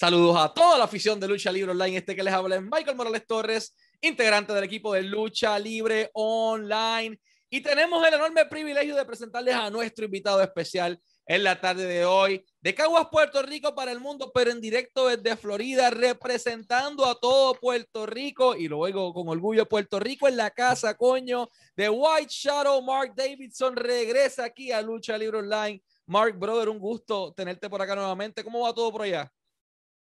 Saludos a toda la afición de Lucha Libre Online. Este que les habla es Michael Morales Torres, integrante del equipo de Lucha Libre Online. Y tenemos el enorme privilegio de presentarles a nuestro invitado especial en la tarde de hoy, de Caguas, Puerto Rico para el mundo, pero en directo desde Florida, representando a todo Puerto Rico y luego con orgullo Puerto Rico en la casa, coño, de White Shadow. Mark Davidson regresa aquí a Lucha Libre Online. Mark, brother, un gusto tenerte por acá nuevamente. ¿Cómo va todo por allá?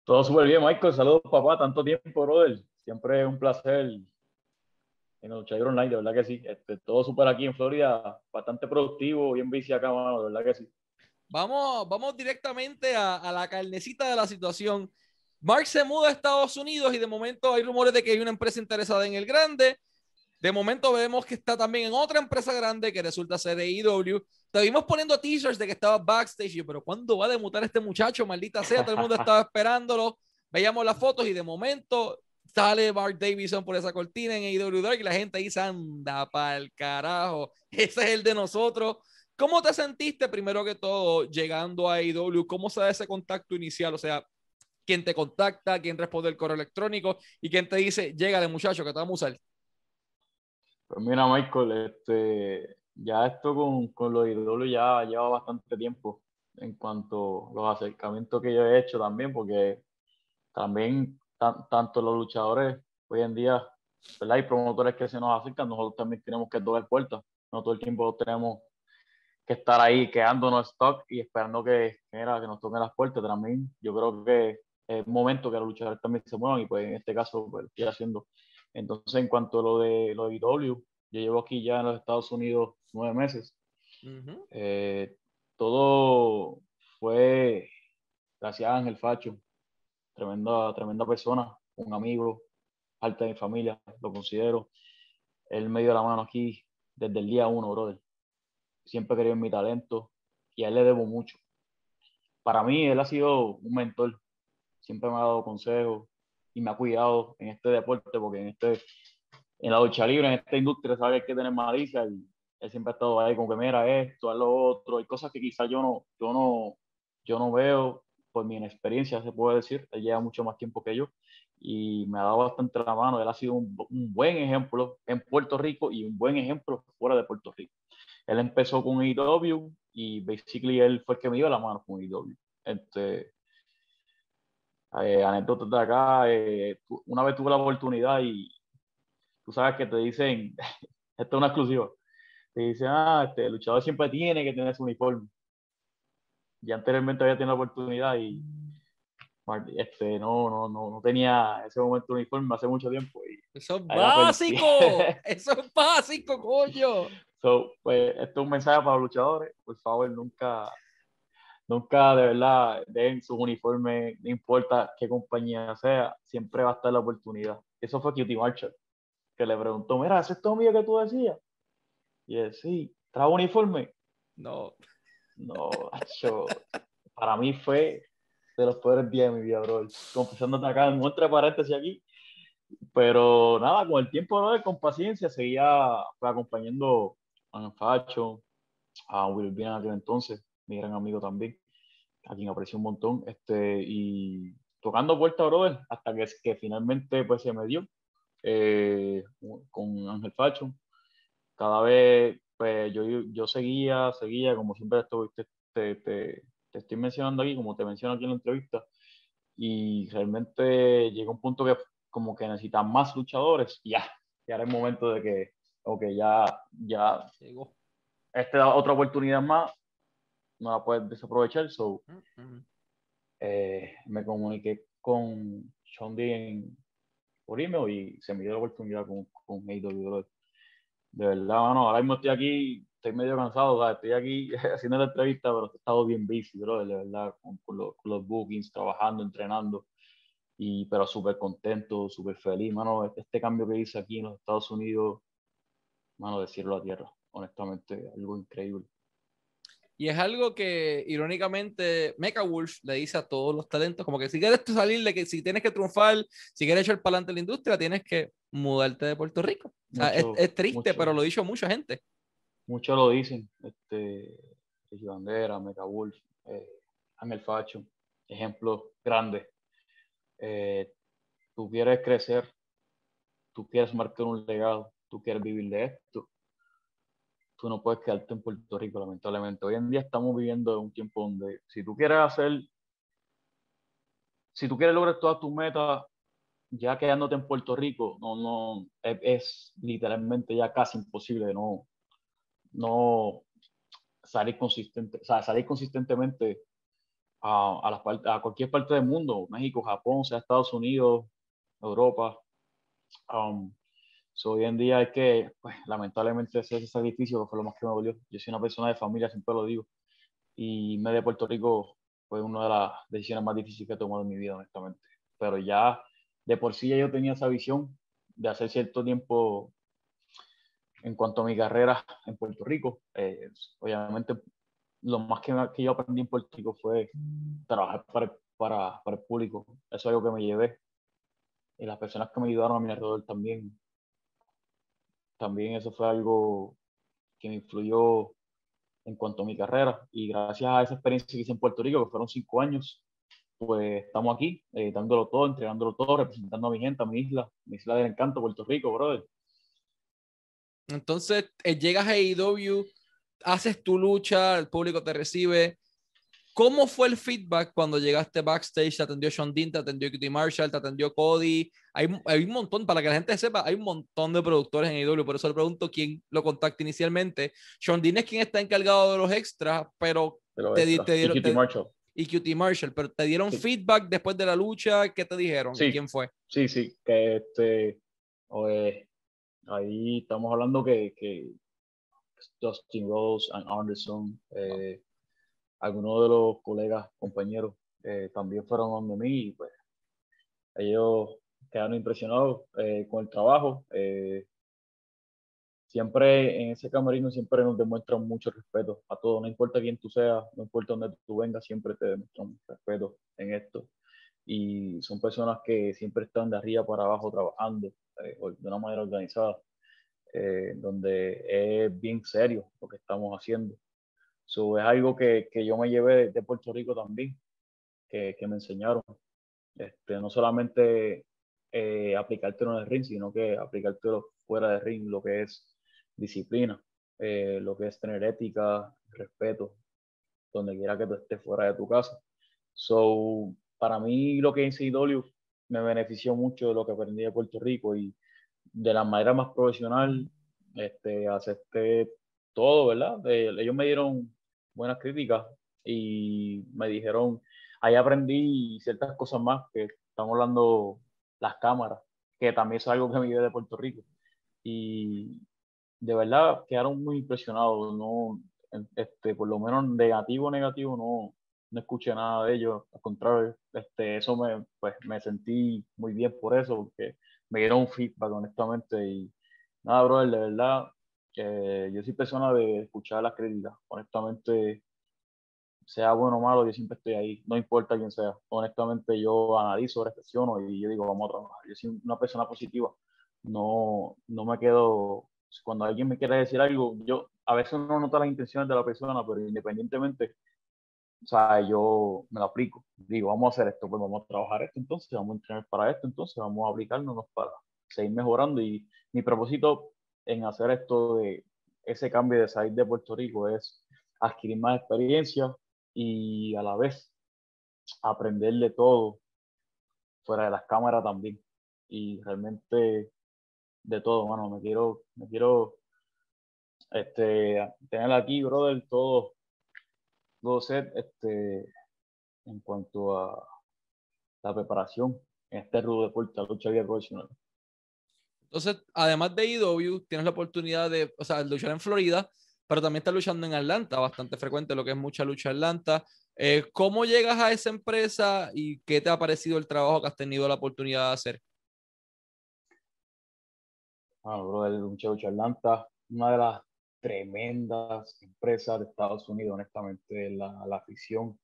Todo súper bien, Michael. Saludos, papá. Tanto tiempo, brother. Siempre es un placer en el Luchador Online, de verdad que sí. Este, todo súper aquí en Florida, bastante productivo, bien bici acá, mano, de verdad que sí. Vamos, vamos directamente a, a, la carnecita de la situación. Mark se muda a Estados Unidos y de momento hay rumores de que hay una empresa interesada en el grande. De momento vemos que está también en otra empresa grande que resulta ser AEW. Te vimos poniendo t-shirts de que estaba backstage, pero ¿cuándo va a demutar este muchacho? Maldita sea, todo el mundo estaba esperándolo. Veíamos las fotos y de momento sale Mark Davidson por esa cortina en AEW Dark y la gente se anda para el carajo. Ese es el de nosotros. ¿Cómo te sentiste primero que todo llegando a AEW? ¿Cómo se da ese contacto inicial? O sea, ¿quién te contacta? ¿Quién responde el correo electrónico? ¿Y quién te dice, llégale muchacho que te vamos a usar? Pues mira, Michael, este, ya esto con, con los ídolos ya lleva bastante tiempo en cuanto a los acercamientos que yo he hecho también, porque también tanto los luchadores hoy en día, ¿verdad? Hay promotores que se nos acercan, nosotros también tenemos que tocar puertas, no todo el tiempo tenemos que estar ahí quedándonos stock y esperando que, que, que nos toquen las puertas. También yo creo que es momento que los luchadores también se muevan y pues en este caso pues, estoy haciendo entonces, en cuanto a lo de lo de IW, yo llevo aquí ya en los Estados Unidos nueve meses. Uh -huh. eh, todo fue gracias a Ángel Facho, tremenda, tremenda persona, un amigo, parte de mi familia, lo considero. Él me dio la mano aquí desde el día uno, brother. Siempre quería en mi talento y a él le debo mucho. Para mí, él ha sido un mentor. Siempre me ha dado consejos, y me ha cuidado en este deporte, porque en este en la lucha libre, en esta industria, sabe que hay que tener malicia y él siempre ha estado ahí con que mira esto, haz lo otro, hay cosas que quizás yo no, yo no, yo no veo por mi inexperiencia, se puede decir, él lleva mucho más tiempo que yo y me ha dado bastante la mano, él ha sido un, un buen ejemplo en Puerto Rico y un buen ejemplo fuera de Puerto Rico. Él empezó con IW y basically él fue el que me dio la mano con IW. Este, eh, anécdotas de acá. Eh, una vez tuve la oportunidad y tú sabes que te dicen, esto es una exclusiva, te dicen, ah, este, el luchador siempre tiene que tener su uniforme. Y anteriormente había tenido la oportunidad y este, no, no, no, no tenía ese momento uniforme hace mucho tiempo. Y eso es básico, eso es básico, coño. So, pues, esto es un mensaje para los luchadores, por favor, nunca nunca de verdad den sus uniformes, no importa qué compañía sea, siempre va a estar la oportunidad. Eso fue Cutie Marshall, que le preguntó, mira, ¿eso es todo mío que tú decías? Y él, sí, ¿trajo uniforme? No. No, yo, para mí fue de los peores días de mi vida, bro. Confesándote acá, muestra paréntesis aquí. Pero nada, con el tiempo, ¿no? con paciencia, seguía pues, acompañando a Facho, a Will Bien en aquel entonces, mi gran amigo también, a quien aprecio un montón, este, y tocando puerta, brother, hasta que, que finalmente pues se me dio eh, con Ángel Facho. Cada vez pues, yo, yo seguía, seguía, como siempre estoy, te, te, te, te, estoy mencionando aquí, como te menciono aquí en la entrevista, y realmente llegó un punto que como que necesitan más luchadores, y ya, ya era el momento de que, ok, ya, ya, llegó. Esta es otra oportunidad más, no la puedes desaprovechar. So, uh -huh. eh, me comuniqué con Sean en, por email y se me dio la oportunidad con, con AW. De verdad, mano, ahora mismo estoy aquí, estoy medio cansado, estoy aquí haciendo la entrevista, pero he estado bien busy, bro, de verdad, con, con, los, con los, bookings, trabajando, entrenando, y, pero súper contento, súper feliz, mano, este, este cambio que hice aquí en los Estados Unidos, mano, decirlo a tierra, honestamente, algo increíble. Y es algo que, irónicamente, Mecha Wolf le dice a todos los talentos, como que si quieres salir de que si tienes que triunfar, si quieres echar para adelante la industria, tienes que mudarte de Puerto Rico. O sea, mucho, es, es, triste, mucho, pero lo ha dicho mucha gente. Muchos lo dicen, este, Ricky Bandera, Mecha Wolf, eh, Ángel Facho, ejemplos grandes eh, tú quieres crecer, tú quieres marcar un legado, tú quieres vivir de esto, tú no puedes quedarte en Puerto Rico, lamentablemente. Hoy en día estamos viviendo un tiempo donde si tú quieres hacer, si tú quieres lograr todas tus metas, ya quedándote en Puerto Rico, no, no, es, literalmente ya casi imposible no, no salir consistente, o sea, salir consistentemente a, a, a cualquier parte del mundo, México, Japón, sea Estados Unidos, Europa. Um, hoy en día es que, pues, lamentablemente, ese sacrificio que fue lo más que me dolió. Yo soy una persona de familia, siempre lo digo. Y me de Puerto Rico fue una de las decisiones más difíciles que he tomado en mi vida, honestamente. Pero ya de por sí ya yo tenía esa visión de hacer cierto tiempo en cuanto a mi carrera en Puerto Rico. Eh, obviamente, lo más que, que, yo aprendí en Puerto Rico fue trabajar para, para, para, el público. Eso es algo que me llevé. Y las personas que me ayudaron a mi alrededor también también eso fue algo que me influyó en cuanto a mi carrera. Y gracias a esa experiencia que hice en Puerto Rico, que fueron cinco años, pues estamos aquí, eh, dándolo todo, entregándolo todo, representando a mi gente, a mi isla, mi isla del encanto, Puerto Rico, brother. Entonces, eh, llegas a AEW, haces tu lucha, el público te recibe, ¿Cómo fue el feedback cuando llegaste backstage? Te atendió Sean Dean, te atendió Cutie Marshall, te atendió Cody. Hay, hay, un montón, para que la gente sepa, hay un montón de productores en IW, por eso le pregunto quién lo contacta inicialmente. Sean Dean es quien está encargado de los extras, pero, te, dieron. Y Cutie Marshall. Y Cutie Marshall, pero te dieron feedback después de la lucha. ¿Qué te dijeron? Sí. ¿Quién fue? Sí, sí, que este. ahí estamos hablando que, que Dustin Rose, and Anderson. Eh, algunos de los colegas, compañeros, eh, también fueron donde mí y pues ellos quedaron impresionados eh, con el trabajo. Eh, siempre en ese camerino siempre nos demuestran mucho respeto a todos, no importa quién tú seas, no importa dónde tú vengas, siempre te demuestran respeto en esto. Y son personas que siempre están de arriba para abajo trabajando de una manera organizada, donde es bien serio lo que estamos haciendo. So, es algo que, que, yo me llevé de, Puerto Rico también, que, que me enseñaron. Este, no solamente eh, aplicártelo en el ring, sino que aplicártelo fuera del ring, lo que es disciplina, eh, lo que es tener ética, respeto, donde quiera que tú estés fuera de tu casa. So, para mí lo que es CW me benefició mucho de lo que aprendí de Puerto Rico y de la manera más profesional este, acepté todo, ¿verdad? ellos me dieron buenas críticas y me dijeron, ahí aprendí ciertas cosas más que estamos hablando las cámaras, que también es algo que me llevé de Puerto Rico. Y de verdad quedaron muy impresionados, no, este, por lo menos negativo, negativo, no, no escuché nada de ellos, al contrario, este, eso me, pues, me sentí muy bien por eso, porque me dieron un feedback honestamente y nada, brother, de verdad, yo soy persona de escuchar las críticas. Honestamente, sea bueno o malo, yo siempre estoy ahí, no importa quién sea. Honestamente, yo analizo, reflexiono y yo digo, vamos a trabajar. Yo soy una persona positiva. No, no me quedo, cuando alguien me quiere decir algo, yo a veces no nota las intenciones de la persona, pero independientemente, o sea, yo me lo aplico. Digo, vamos a hacer esto, pues vamos a trabajar esto entonces, vamos a entrenar para esto entonces, vamos a aplicarnos para seguir mejorando. Y mi propósito en hacer esto de ese cambio de salir de Puerto Rico es adquirir más experiencia y a la vez aprender de todo fuera de las cámaras también. Y realmente de todo, bueno, me quiero, me quiero este, tener aquí, brother, todo, todo set este, en cuanto a la preparación en este rudo deporte, la lucha vida profesional. Entonces, además de IW, tienes la oportunidad de, o sea, luchar en Florida, pero también estás luchando en Atlanta, bastante frecuente lo que es mucha lucha Atlanta. Eh, ¿Cómo llegas a esa empresa y qué te ha parecido el trabajo que has tenido la oportunidad de hacer? Ah, bro, el lucha Atlanta, una de las tremendas empresas de Estados Unidos, honestamente, la, la afición.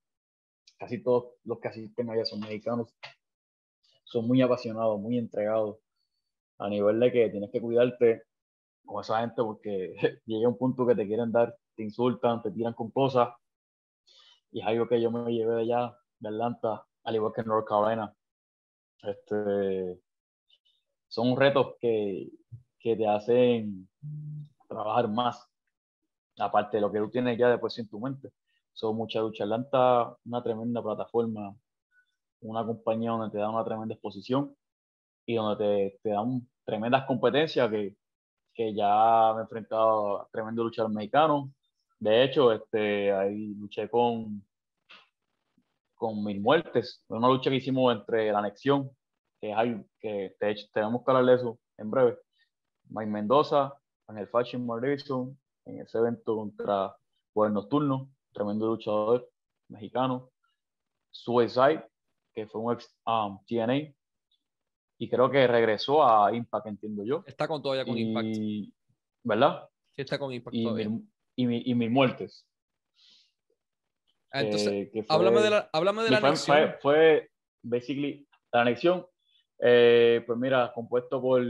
Casi todos los que asisten allá son mexicanos. Son muy apasionados, muy entregados a nivel de que tienes que cuidarte con esa gente porque llega un punto que te quieren dar, te insultan, te tiran con cosas. Y es algo que yo me llevé de allá, de Atlanta, al igual que en North Carolina. Este, son retos que, que te hacen trabajar más, aparte de lo que tú tienes ya después en tu mente. Son mucha lucha. Atlanta, una tremenda plataforma, una compañía donde te da una tremenda exposición y donde te, te dan tremendas competencias que, que ya me he enfrentado a tremendos luchadores mexicanos. De hecho, este, ahí luché con, con Mil Muertes, una lucha que hicimos entre la anexión, que hay, que tenemos que hablar de eso en breve. Mike Mendoza, Ángel Fashion Davidson, en ese evento contra Poder Nocturno, tremendo luchador mexicano. Suicide, que fue un ex um, TNA, y creo que regresó a Impact, entiendo yo. Está con todavía con Impact. ¿Verdad? Sí, está con Impact y todavía. Mil, y, mi, y mil muertes. Ah, Entonces, eh, fue- háblame de la, háblame de la fue, anexión. fue, fue basically la anexión. eh, pues mira, compuesto por.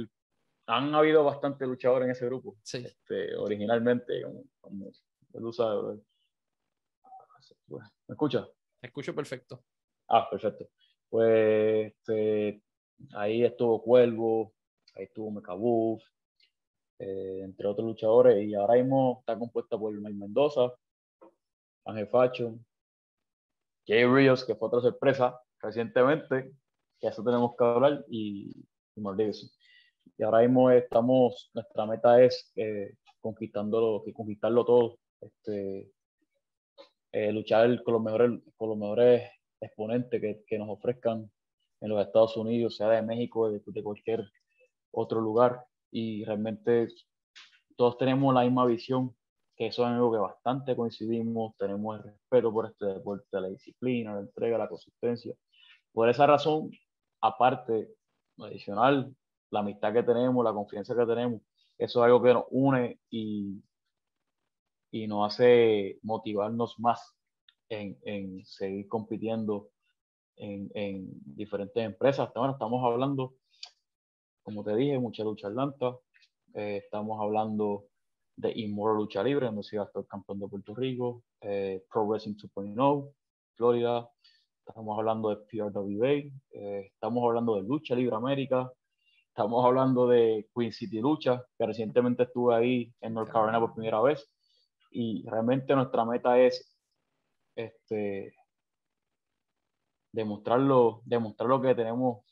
Han habido bastantes luchadores en ese grupo. Sí. Este, originalmente, como. ¿Me escuchas? Te escucho perfecto. Ah, perfecto. Pues este, ahí estuvo Cuervo, ahí estuvo Mecabuf, eh, entre otros luchadores, y ahora mismo está compuesta por Mike Mendoza, Ángel Facho, Jay Rios, que fue otra sorpresa recientemente, que eso tenemos que hablar, y, y Davidson. Y ahora mismo estamos, nuestra meta es eh, conquistándolo, conquistarlo todo, este, eh, luchar con los mejores, con los mejores exponentes que, que nos ofrezcan en los Estados Unidos, sea de México, de, de cualquier otro lugar. Y realmente todos tenemos la misma visión, que eso es algo que bastante coincidimos, tenemos el respeto por este deporte, la disciplina, la entrega, la consistencia. Por esa razón, aparte, adicional, la amistad que tenemos, la confianza que tenemos, eso es algo que nos une y, y nos hace motivarnos más en, en seguir compitiendo en, en, diferentes empresas. Bueno, estamos hablando, como te dije, mucha lucha Atlanta. Eh, estamos hablando de Immortal Lucha Libre, donde soy actor campeón de Puerto Rico, eh, Pro Wrestling 2.0, Florida. Estamos hablando de PRWA, eh, estamos hablando de Lucha Libre América, estamos hablando de Queen City Lucha, que recientemente estuve ahí en North Carolina por primera vez. Y realmente nuestra meta es este, demostrarlo, demostrar lo que tenemos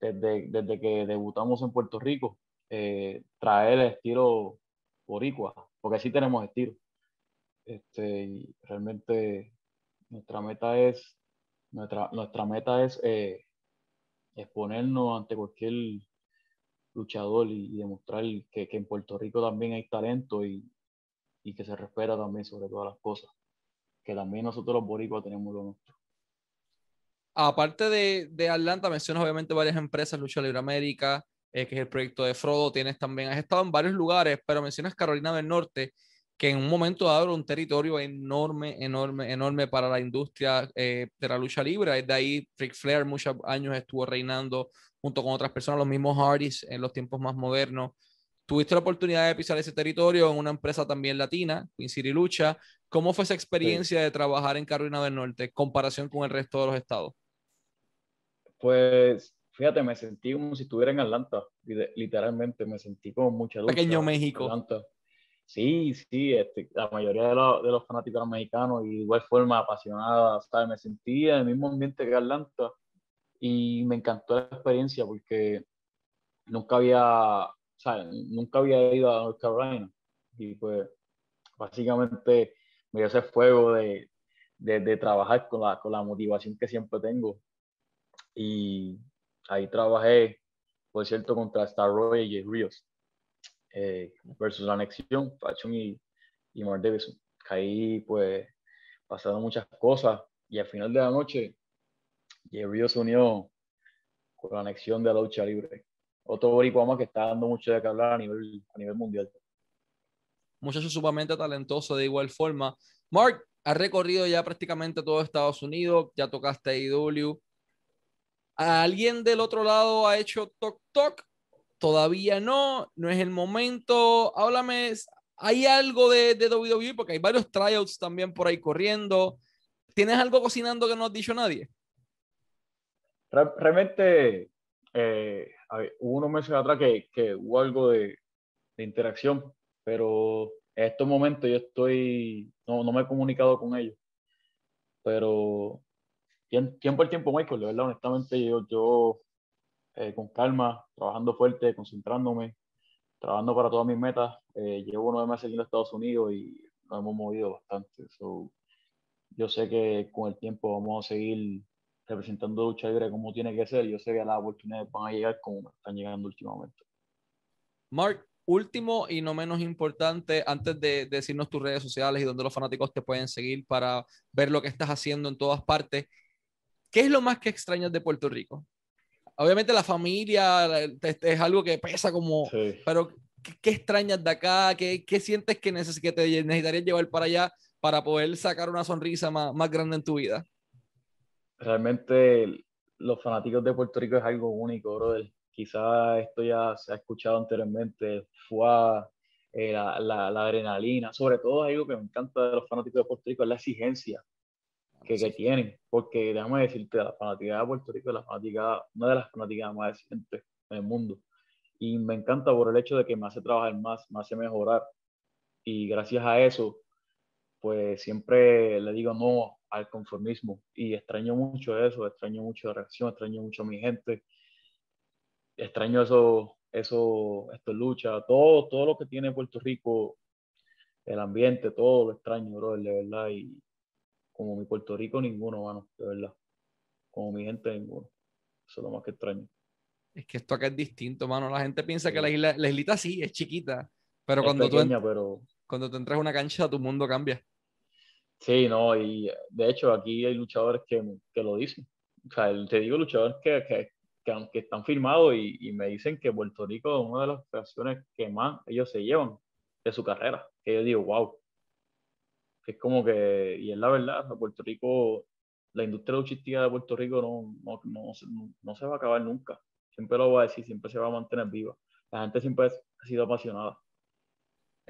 desde, desde que debutamos en Puerto Rico, eh, traer el estilo boricua, porque sí tenemos estilo. Este, realmente nuestra meta es, nuestra, nuestra meta es eh, exponernos ante cualquier luchador y, y demostrar que, que, en Puerto Rico también hay talento y, y que se respeta también sobre todas las cosas. Que también nosotros los boricuas tenemos lo nuestro. Aparte de, de Atlanta, mencionas obviamente varias empresas, Lucha Libre América, eh, que es el proyecto de Frodo, tienes también, has estado en varios lugares, pero mencionas Carolina del Norte, que en un momento dado un territorio enorme, enorme, enorme para la industria eh, de la lucha libre. Desde ahí, Ric Flair muchos años estuvo reinando junto con otras personas, los mismos Hardys en los tiempos más modernos. Tuviste la oportunidad de pisar ese territorio en una empresa también latina, Queen City Lucha. ¿Cómo fue esa experiencia sí. de trabajar en Carolina del Norte en comparación con el resto de los estados? Pues fíjate, me sentí como si estuviera en Atlanta, literalmente, me sentí como mucha lucha. Pequeño México. Atlanta. Sí, sí, este, la mayoría de, los, de los fanáticos mexicanos y de igual forma apasionada, ¿sabes? Me sentí en el mismo ambiente que Atlanta y me encantó la experiencia porque nunca había, ¿sabes? Nunca había ido a North Carolina y pues básicamente me dio ese fuego de, de, de trabajar con la, con la motivación que siempre tengo y ahí trabajé, por cierto, contra Star Roy y Rios eh, versus la anexión, Fashion y, y Mark Davidson. Ahí pues pasaron muchas cosas y al final de la noche Rios se unió con la anexión de la lucha libre. Otro boricua que está dando mucho de que hablar a nivel, a nivel mundial. Muchacho sumamente talentoso de igual forma. Mark, has recorrido ya prácticamente todo Estados Unidos, ya tocaste IW. ¿Alguien del otro lado ha hecho Tok Tok? Todavía no, no es el momento. Háblame, ¿hay algo de, de WWE? Porque hay varios tryouts también por ahí corriendo. ¿Tienes algo cocinando que no has dicho nadie? realmente eh, hubo unos meses atrás que, que hubo algo de, de, interacción, pero en estos momentos yo estoy, no, no me he comunicado con ellos, pero tiempo al tiempo, Michael, de verdad, honestamente, yo, eh, con calma, trabajando fuerte, concentrándome, trabajando para todas mis metas, eh, llevo nueve meses en Estados Unidos y nos hemos movido bastante. yo sé que con el tiempo vamos a seguir representando lucha libre como tiene que ser. Yo sé que las oportunidades van a llegar como están llegando últimamente. Mark, último y no menos importante, antes de, decirnos tus redes sociales y donde los fanáticos te pueden seguir para ver lo que estás haciendo en todas partes, ¿qué es lo más que extrañas de Puerto Rico? Obviamente la familia es algo que pesa como, pero ¿qué, extrañas de acá? ¿Qué, qué sientes que, que te necesitarías llevar para allá para poder sacar una sonrisa más, más grande en tu vida? realmente los fanáticos de Puerto Rico es algo único, brother. Quizás esto ya se ha escuchado anteriormente, fue eh, la, la, adrenalina, sobre todo algo que me encanta de los fanáticos de Puerto Rico es la exigencia que, que tienen, porque déjame decirte, la fanática de Puerto Rico es la fanática, una de las fanáticas más exigentes en el mundo. Y me encanta por el hecho de que me hace trabajar más, me hace mejorar. Y gracias a eso, pues siempre le digo no al conformismo y extraño mucho eso, extraño mucho la reacción, extraño mucho a mi gente, extraño eso, eso, esto lucha, todo, todo lo que tiene Puerto Rico, el ambiente, todo lo extraño, bro, de verdad, y como mi Puerto Rico ninguno, mano, de verdad, como mi gente ninguno, eso es lo más que extraño. Es que esto acá es distinto, mano, la gente piensa que la isla, la islita sí, es chiquita, pero cuando tú pero... cuando tú entras a una cancha, tu mundo cambia. Sí, no, y de hecho aquí hay luchadores que, que lo dicen. O sea, te digo luchadores que, que, que están firmados y, y, me dicen que Puerto Rico es una de las operaciones que más ellos se llevan de su carrera. Que yo digo, wow. Es como que, y es la verdad, Puerto Rico, la industria luchística de Puerto Rico no, no, no, no, se va a acabar nunca. Siempre lo voy a decir, siempre se va a mantener viva. La gente siempre ha sido apasionada.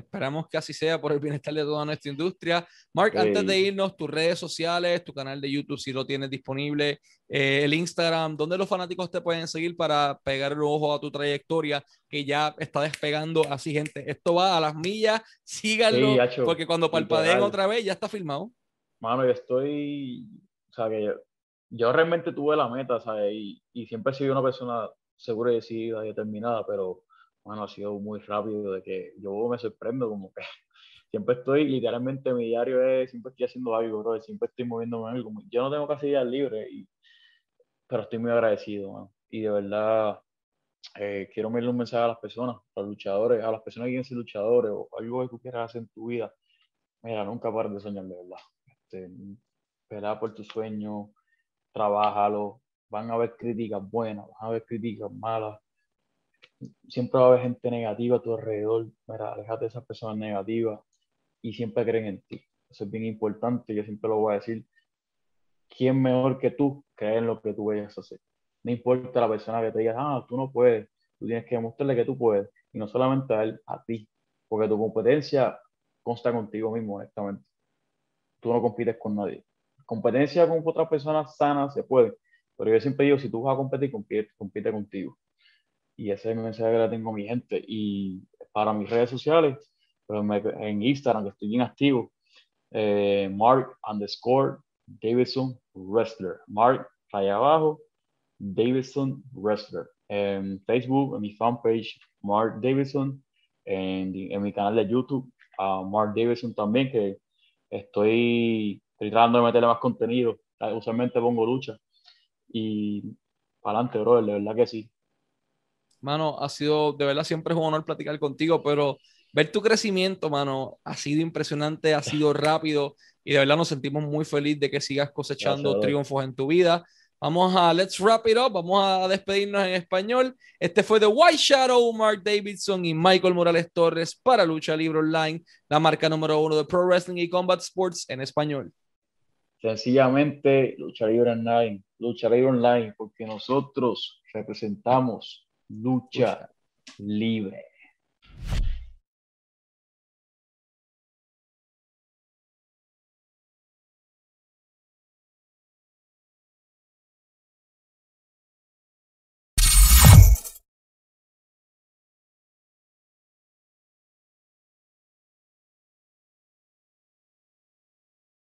Esperamos que así sea por el bienestar de toda nuestra industria. Mark, antes de irnos, tus redes sociales, tu canal de YouTube, si lo tienes disponible, eh, el Instagram, donde los fanáticos te pueden seguir para pegar el ojo a tu trayectoria, que ya está despegando así, gente. Esto va a las millas, síganlo, porque cuando palpadeen otra vez ya está filmado. Mano, yo estoy, o sea, que yo, realmente tuve la meta, ¿sabes? Y, y siempre he sido una persona segura y decidida y determinada, pero bueno, ha sido muy rápido, de que yo me sorprendo como que siempre estoy, literalmente mi diario es, siempre estoy haciendo algo, bro, siempre estoy moviéndome algo. Yo no tengo casi días libres, y, pero estoy muy agradecido, Y de verdad, eh, quiero enviarle un mensaje a las personas, a los luchadores, a las personas que quieren ser luchadores o algo que tú quieras hacer en tu vida. Mira, nunca pares de soñar, de verdad. Este, por tu sueño, trabájalo. Van a haber críticas buenas, van a haber críticas malas siempre va a haber gente negativa a tu alrededor, mira, alejate de esas personas negativas y siempre creen en ti. Eso es bien importante, yo siempre lo voy a decir. ¿Quién mejor que tú cree en lo que tú vayas a hacer? No importa la persona que te diga, ah, tú no puedes, tú tienes que demostrarle que tú puedes, y no solamente a él, a ti, porque tu competencia consta contigo mismo, honestamente. Tú no compites con nadie. Competencia con otras personas sanas se puede, pero yo siempre digo, si tú vas a competir, compite, compite contigo y ese mensaje que le tengo a mi gente. Y para mis redes sociales, en Instagram, que estoy bien activo, eh, Mark underscore Davidson Wrestler. Mark, allá abajo, Davidson Wrestler. En Facebook, en mi fanpage, Mark Davidson. En, en mi canal de YouTube, a Mark Davidson también, que estoy, tratando de meterle más contenido. Usualmente pongo lucha. Y para adelante, brother, de verdad que sí. Mano, ha sido, de verdad, siempre es un honor platicar contigo, pero ver tu crecimiento, mano, ha sido impresionante, ha sido rápido y de verdad nos sentimos muy felices de que sigas cosechando triunfos en tu vida. Vamos a let's wrap it up, vamos a despedirnos en español. Este fue The White Shadow, Mark Davidson y Michael Morales Torres para Lucha Libre Online, la marca número uno de Pro Wrestling y Combat Sports en español. Sencillamente, Lucha Libre Online, Lucha Libre Online, porque nosotros representamos lucha libre.